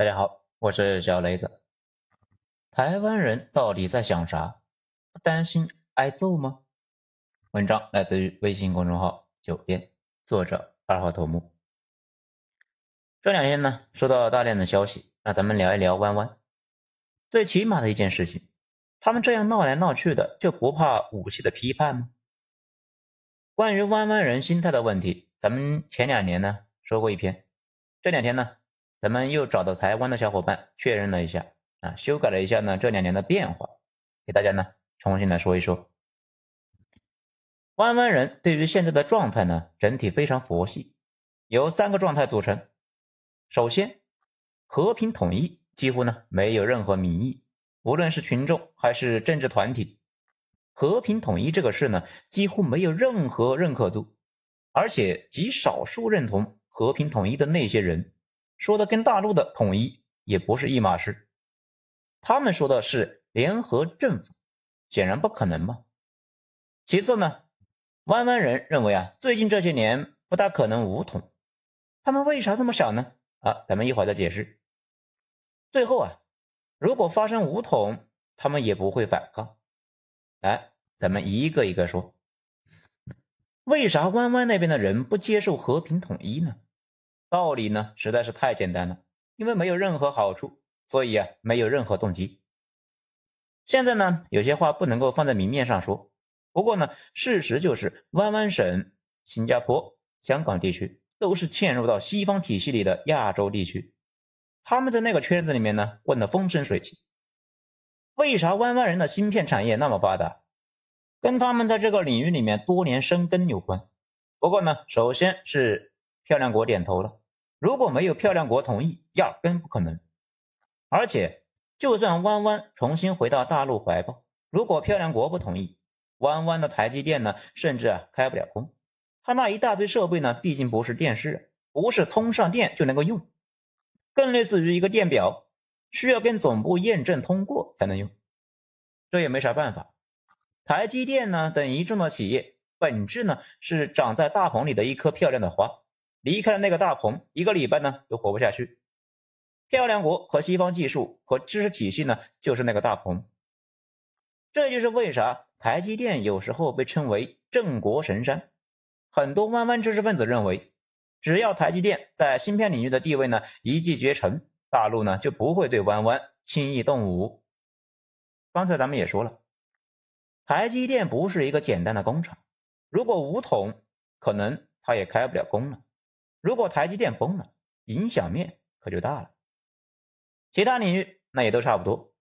大家好，我是小雷子。台湾人到底在想啥？不担心挨揍吗？文章来自于微信公众号“九编”，作者二号头目。这两天呢，收到大量的消息，那咱们聊一聊弯弯。最起码的一件事情，他们这样闹来闹去的，就不怕武器的批判吗？关于弯弯人心态的问题，咱们前两年呢说过一篇，这两天呢。咱们又找到台湾的小伙伴确认了一下啊，修改了一下呢这两年的变化，给大家呢重新来说一说。弯弯人对于现在的状态呢，整体非常佛系，由三个状态组成。首先，和平统一几乎呢没有任何民意，无论是群众还是政治团体，和平统一这个事呢几乎没有任何认可度，而且极少数认同和平统一的那些人。说的跟大陆的统一也不是一码事，他们说的是联合政府，显然不可能嘛。其次呢，弯弯人认为啊，最近这些年不大可能武统，他们为啥这么想呢？啊，咱们一会儿再解释。最后啊，如果发生武统，他们也不会反抗。来，咱们一个一个说，为啥弯弯那边的人不接受和平统一呢？道理呢实在是太简单了，因为没有任何好处，所以啊没有任何动机。现在呢有些话不能够放在明面上说，不过呢事实就是湾湾省、新加坡、香港地区都是嵌入到西方体系里的亚洲地区，他们在那个圈子里面呢混得风生水起。为啥湾湾人的芯片产业那么发达？跟他们在这个领域里面多年生根有关。不过呢，首先是漂亮国点头了。如果没有漂亮国同意，压根不可能。而且，就算弯弯重新回到大陆怀抱，如果漂亮国不同意，弯弯的台积电呢，甚至啊开不了工。他那一大堆设备呢，毕竟不是电视，不是通上电就能够用，更类似于一个电表，需要跟总部验证通过才能用。这也没啥办法。台积电呢等一众的企业，本质呢是长在大棚里的一棵漂亮的花。离开了那个大棚，一个礼拜呢都活不下去。漂亮国和西方技术和知识体系呢，就是那个大棚。这就是为啥台积电有时候被称为镇国神山。很多弯弯知识分子认为，只要台积电在芯片领域的地位呢一骑绝尘，大陆呢就不会对弯弯轻易动武。刚才咱们也说了，台积电不是一个简单的工厂，如果武统，可能它也开不了工了。如果台积电崩了，影响面可就大了。其他领域那也都差不多，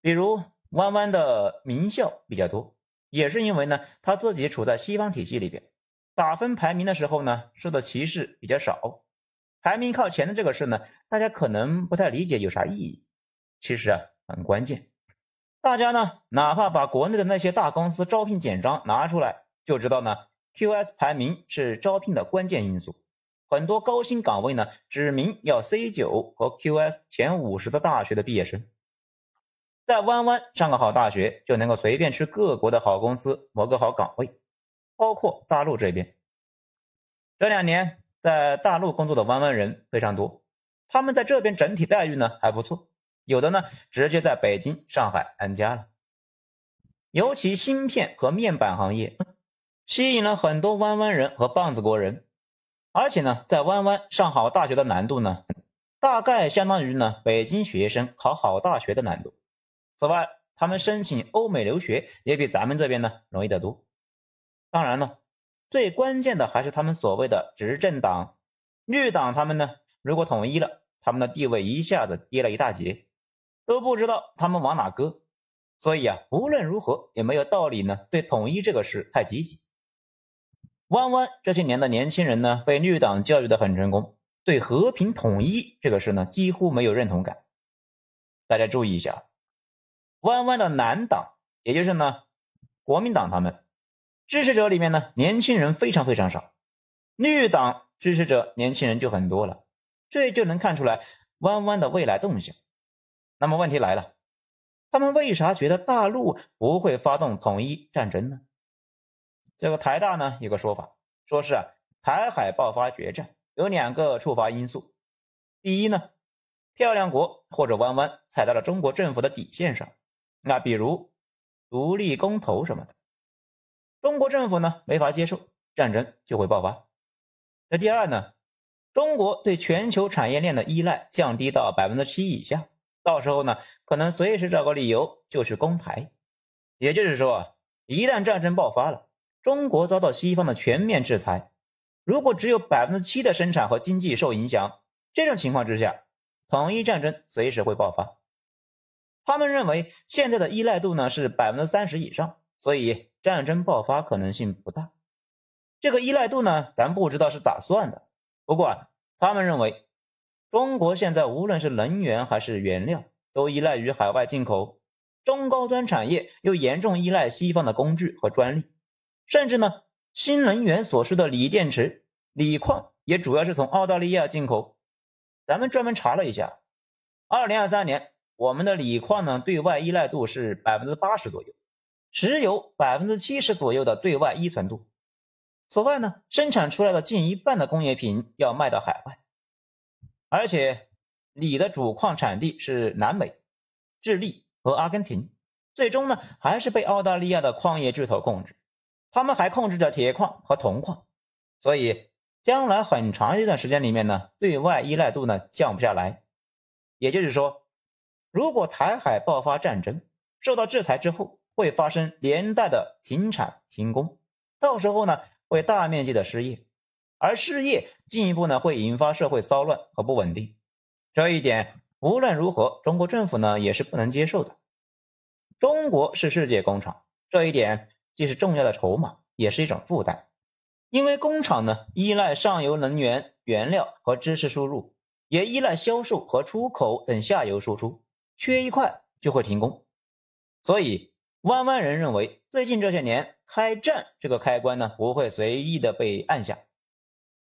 比如弯弯的名校比较多，也是因为呢他自己处在西方体系里边，打分排名的时候呢受的歧视比较少。排名靠前的这个事呢，大家可能不太理解有啥意义，其实啊很关键。大家呢哪怕把国内的那些大公司招聘简章拿出来，就知道呢 QS 排名是招聘的关键因素。很多高薪岗位呢，指明要 C 九和 QS 前五十的大学的毕业生，在弯弯上个好大学就能够随便去各国的好公司谋个好岗位，包括大陆这边。这两年在大陆工作的弯弯人非常多，他们在这边整体待遇呢还不错，有的呢直接在北京、上海安家了。尤其芯片和面板行业吸引了很多弯弯人和棒子国人。而且呢，在弯弯上好大学的难度呢，大概相当于呢北京学生考好大学的难度。此外，他们申请欧美留学也比咱们这边呢容易得多。当然了，最关键的还是他们所谓的执政党绿党，他们呢如果统一了，他们的地位一下子跌了一大截，都不知道他们往哪搁。所以啊，无论如何也没有道理呢对统一这个事太积极。弯弯这些年的年轻人呢，被绿党教育的很成功，对和平统一这个事呢，几乎没有认同感。大家注意一下，弯弯的南党，也就是呢国民党，他们支持者里面呢，年轻人非常非常少，绿党支持者年轻人就很多了，这就能看出来弯弯的未来动向。那么问题来了，他们为啥觉得大陆不会发动统一战争呢？这个台大呢有个说法，说是啊台海爆发决战有两个触发因素。第一呢，漂亮国或者弯弯踩到了中国政府的底线上，那比如独立公投什么的，中国政府呢没法接受，战争就会爆发。那第二呢，中国对全球产业链的依赖降低到百分之七以下，到时候呢可能随时找个理由就去攻台。也就是说，一旦战争爆发了，中国遭到西方的全面制裁，如果只有百分之七的生产和经济受影响，这种情况之下。统一战争随时会爆发，他们认为现在的依赖度呢是百分之三十以上，所以战争爆发可能性不大。这个依赖度呢，咱不知道是咋算的。不过他们认为，中国现在无论是能源还是原料，都依赖于海外进口，中高端产业又严重依赖西方的工具和专利，甚至呢，新能源所需的锂电池、锂矿也主要是从澳大利亚进口。咱们专门查了一下，二零二三年我们的锂矿呢对外依赖度是百分之八十左右，石油百分之七十左右的对外依存度。此外呢，生产出来的近一半的工业品要卖到海外，而且锂的主矿产地是南美、智利和阿根廷，最终呢还是被澳大利亚的矿业巨头控制，他们还控制着铁矿和铜矿，所以。将来很长一段时间里面呢，对外依赖度呢降不下来。也就是说，如果台海爆发战争，受到制裁之后，会发生连带的停产停工，到时候呢会大面积的失业，而失业进一步呢会引发社会骚乱和不稳定。这一点无论如何，中国政府呢也是不能接受的。中国是世界工厂，这一点既是重要的筹码，也是一种负担。因为工厂呢依赖上游能源、原料和知识输入，也依赖销售和出口等下游输出，缺一块就会停工。所以，弯弯人认为，最近这些年开战这个开关呢不会随意的被按下。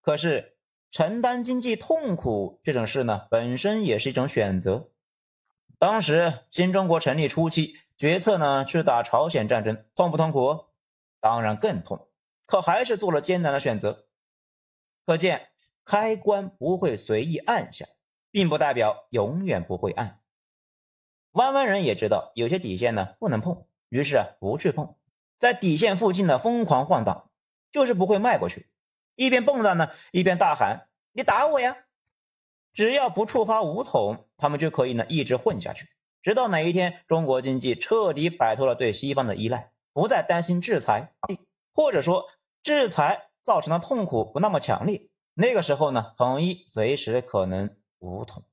可是，承担经济痛苦这种事呢本身也是一种选择。当时新中国成立初期，决策呢去打朝鲜战争，痛不痛苦？当然更痛。可还是做了艰难的选择，可见开关不会随意按下，并不代表永远不会按。弯弯人也知道有些底线呢不能碰，于是啊不去碰，在底线附近呢疯狂晃荡，就是不会迈过去，一边蹦跶呢一边大喊：“你打我呀！”只要不触发武统，他们就可以呢一直混下去，直到哪一天中国经济彻底摆脱了对西方的依赖，不再担心制裁，或者说。制裁造成的痛苦不那么强烈，那个时候呢，统一随时可能武统。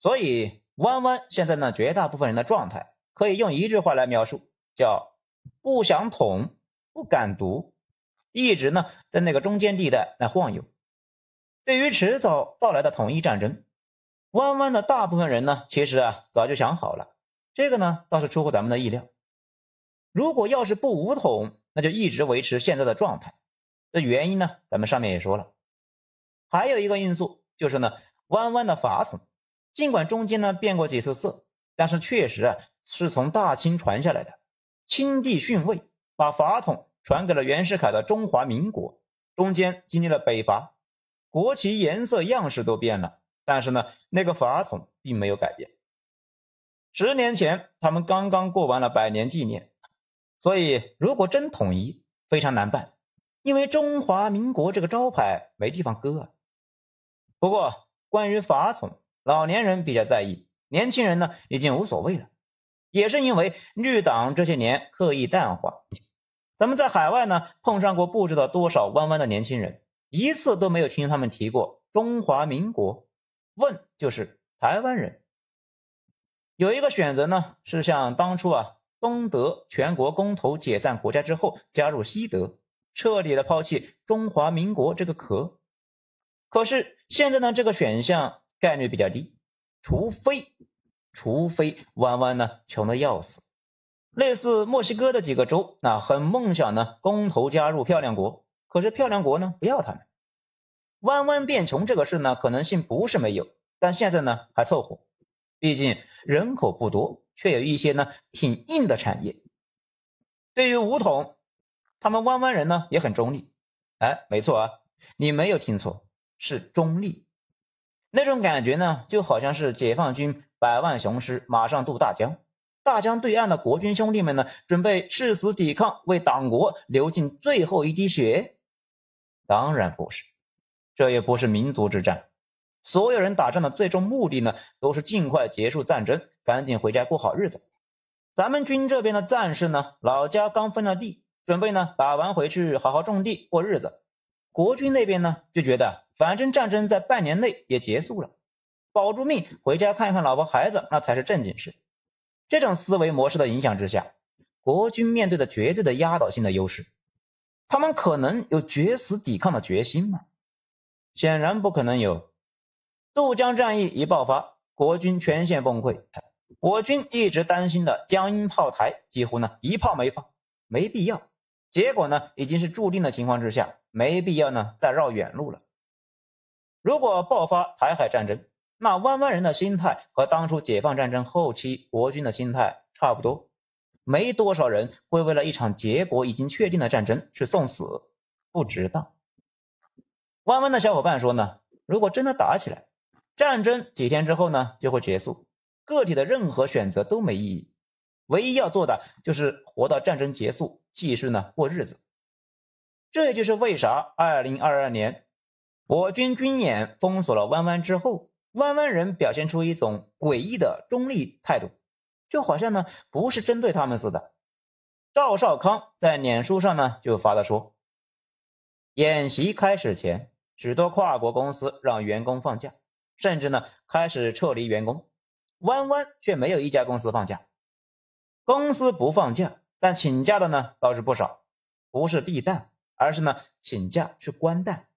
所以，弯弯现在呢，绝大部分人的状态可以用一句话来描述，叫不想统，不敢独，一直呢在那个中间地带来晃悠。对于迟早到来的统一战争，弯弯的大部分人呢，其实啊早就想好了，这个呢倒是出乎咱们的意料。如果要是不武统，那就一直维持现在的状态，这原因呢，咱们上面也说了。还有一个因素就是呢，弯弯的法统，尽管中间呢变过几次色，但是确实啊是从大清传下来的。清帝逊位，把法统传给了袁世凯的中华民国，中间经历了北伐，国旗颜色样式都变了，但是呢，那个法统并没有改变。十年前，他们刚刚过完了百年纪念。所以，如果真统一，非常难办，因为中华民国这个招牌没地方搁啊。不过，关于法统，老年人比较在意，年轻人呢已经无所谓了。也是因为绿党这些年刻意淡化，咱们在海外呢碰上过不知道多少弯弯的年轻人，一次都没有听他们提过中华民国，问就是台湾人。有一个选择呢，是像当初啊。东德全国公投解散国家之后，加入西德，彻底的抛弃中华民国这个壳。可是现在呢，这个选项概率比较低，除非，除非弯弯呢穷的要死，类似墨西哥的几个州，那很梦想呢公投加入漂亮国，可是漂亮国呢不要他们。弯弯变穷这个事呢可能性不是没有，但现在呢还凑合，毕竟人口不多。却有一些呢挺硬的产业。对于武统，他们弯弯人呢也很中立。哎，没错啊，你没有听错，是中立。那种感觉呢，就好像是解放军百万雄师马上渡大江，大江对岸的国军兄弟们呢，准备誓死抵抗，为党国流尽最后一滴血。当然不是，这也不是民族之战。所有人打仗的最终目的呢，都是尽快结束战争，赶紧回家过好日子。咱们军这边的战士呢，老家刚分了地，准备呢打完回去好好种地过日子。国军那边呢，就觉得反正战争在半年内也结束了，保住命回家看看老婆孩子，那才是正经事。这种思维模式的影响之下，国军面对的绝对的压倒性的优势。他们可能有决死抵抗的决心吗？显然不可能有。渡江战役一爆发，国军全线崩溃。我军一直担心的江阴炮台几乎呢一炮没放，没必要。结果呢已经是注定的情况之下，没必要呢再绕远路了。如果爆发台海战争，那湾湾人的心态和当初解放战争后期国军的心态差不多。没多少人会为了一场结果已经确定的战争去送死，不值当。弯弯的小伙伴说呢，如果真的打起来，战争几天之后呢就会结束，个体的任何选择都没意义，唯一要做的就是活到战争结束，继续呢过日子。这也就是为啥二零二二年我军军演封锁了弯弯之后，弯弯人表现出一种诡异的中立态度。就好像呢不是针对他们似的。赵少康在脸书上呢就发了说，演习开始前，许多跨国公司让员工放假，甚至呢开始撤离员工，弯弯却没有一家公司放假。公司不放假，但请假的呢倒是不少，不是避弹，而是呢请假去关弹。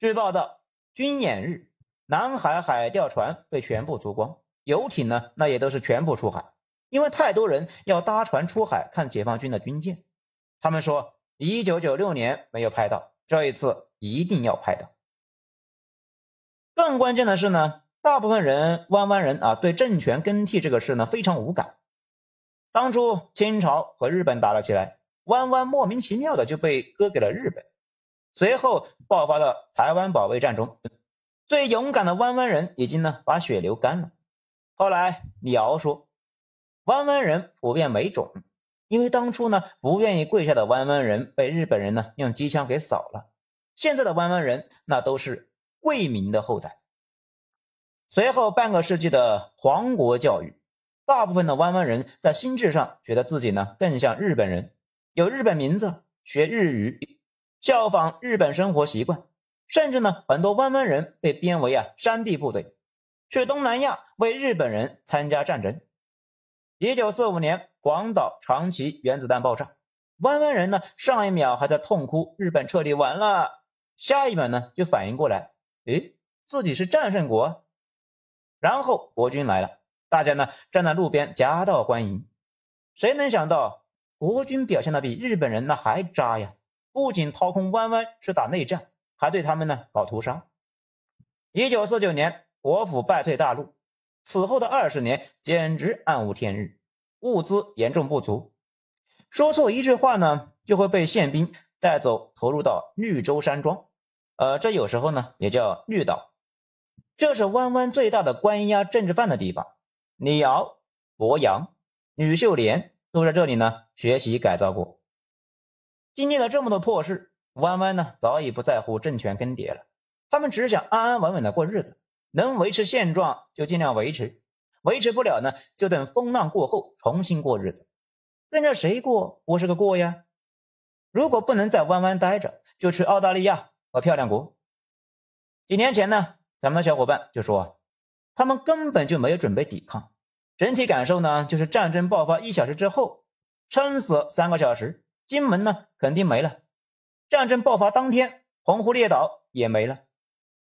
据报道，军演日，南海海钓船被全部租光。游艇呢，那也都是全部出海，因为太多人要搭船出海看解放军的军舰。他们说，一九九六年没有拍到，这一次一定要拍到。更关键的是呢，大部分人湾湾人啊，对政权更替这个事呢非常无感。当初清朝和日本打了起来，湾湾莫名其妙的就被割给了日本。随后爆发的台湾保卫战中，最勇敢的湾湾人已经呢把血流干了。后来李敖说，弯弯人普遍没种，因为当初呢不愿意跪下的弯弯人被日本人呢用机枪给扫了。现在的弯弯人那都是贵民的后代。随后半个世纪的皇国教育，大部分的弯弯人在心智上觉得自己呢更像日本人，有日本名字，学日语，效仿日本生活习惯，甚至呢很多弯弯人被编为啊山地部队。去东南亚为日本人参加战争。一九四五年，广岛、长崎原子弹爆炸，湾湾人呢上一秒还在痛哭日本彻底完了，下一秒呢就反应过来，诶，自己是战胜国。然后国军来了，大家呢站在路边夹道欢迎。谁能想到国军表现的比日本人那还渣呀？不仅掏空湾湾去打内战，还对他们呢搞屠杀。一九四九年。国府败退大陆，此后的二十年简直暗无天日，物资严重不足，说错一句话呢，就会被宪兵带走投入到绿洲山庄，呃，这有时候呢也叫绿岛，这是湾湾最大的关押政治犯的地方。李敖、博洋、吕秀莲都在这里呢学习改造过。经历了这么多破事，湾湾呢早已不在乎政权更迭了，他们只想安安稳稳的过日子。能维持现状就尽量维持，维持不了呢，就等风浪过后重新过日子。跟着谁过不是个过呀？如果不能在湾湾待着，就去澳大利亚和漂亮国。几年前呢，咱们的小伙伴就说，他们根本就没有准备抵抗，整体感受呢就是战争爆发一小时之后，撑死三个小时，金门呢肯定没了。战争爆发当天，澎湖列岛也没了，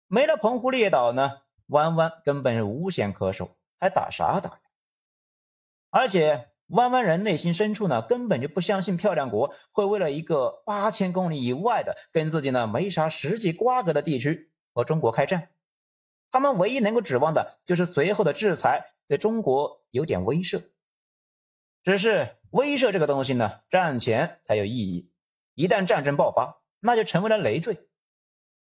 没了澎湖列岛呢。弯弯根本是无险可守，还打啥打？而且弯弯人内心深处呢，根本就不相信漂亮国会为了一个八千公里以外的跟自己呢没啥实际瓜葛的地区和中国开战。他们唯一能够指望的就是随后的制裁对中国有点威慑。只是威慑这个东西呢，战前才有意义，一旦战争爆发，那就成为了累赘。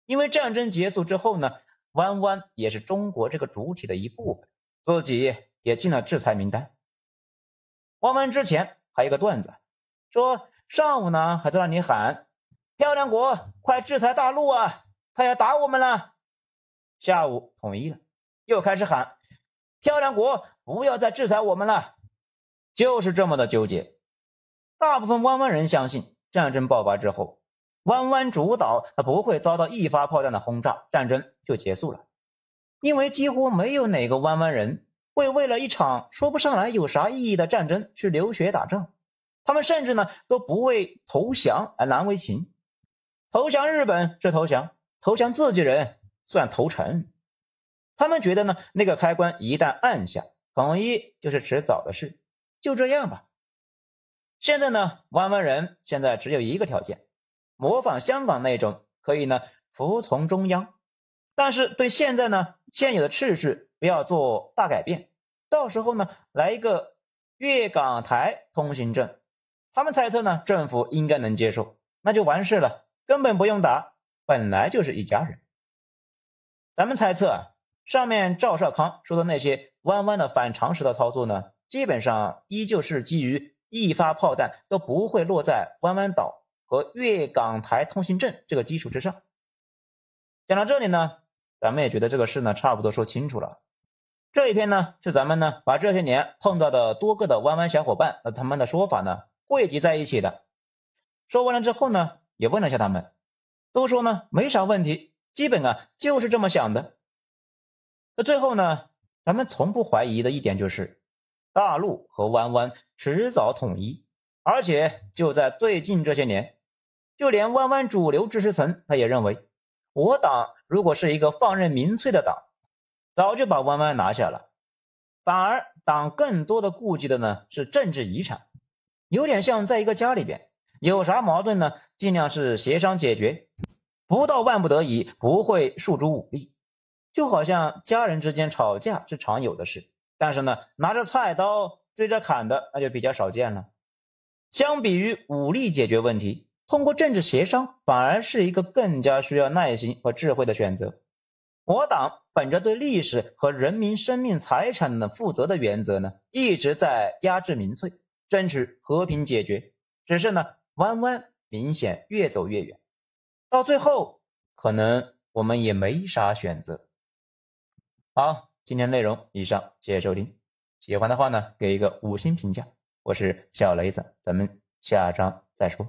因为战争结束之后呢。弯弯也是中国这个主体的一部分，自己也进了制裁名单。弯弯之前还有个段子，说上午呢还在那里喊“漂亮国，快制裁大陆啊，他要打我们了”，下午统一了，又开始喊“漂亮国，不要再制裁我们了”，就是这么的纠结。大部分弯弯人相信，战争爆发之后，弯弯主岛他不会遭到一发炮弹的轰炸，战争就结束了。因为几乎没有哪个弯弯人会为了一场说不上来有啥意义的战争去流血打仗，他们甚至呢都不为投降而难为情。投降日本是投降，投降自己人算投诚。他们觉得呢，那个开关一旦按下，统一就是迟早的事，就这样吧。现在呢，弯弯人现在只有一个条件，模仿香港那种，可以呢服从中央，但是对现在呢现有的秩序不要做大改变。到时候呢来一个粤港台通行证，他们猜测呢政府应该能接受，那就完事了，根本不用打，本来就是一家人。咱们猜测啊，上面赵少康说的那些弯弯的反常识的操作呢，基本上依旧是基于。一发炮弹都不会落在弯弯岛和粤港台通行证这个基础之上。讲到这里呢，咱们也觉得这个事呢差不多说清楚了。这一篇呢是咱们呢把这些年碰到的多个的弯弯小伙伴和他们的说法呢汇集在一起的。说完了之后呢，也问了一下他们，都说呢没啥问题，基本啊就是这么想的。那最后呢，咱们从不怀疑的一点就是。大陆和弯弯迟早统一，而且就在最近这些年，就连弯弯主流知识层他也认为，我党如果是一个放任民粹的党，早就把弯弯拿下了。反而党更多的顾忌的呢是政治遗产，有点像在一个家里边有啥矛盾呢，尽量是协商解决，不到万不得已不会诉诸武力，就好像家人之间吵架是常有的事。但是呢，拿着菜刀追着砍的那就比较少见了。相比于武力解决问题，通过政治协商反而是一个更加需要耐心和智慧的选择。我党本着对历史和人民生命财产的负责的原则呢，一直在压制民粹，争取和平解决。只是呢，弯弯明显越走越远，到最后可能我们也没啥选择。好。今天内容以上，谢谢收听。喜欢的话呢，给一个五星评价。我是小雷子，咱们下章再说。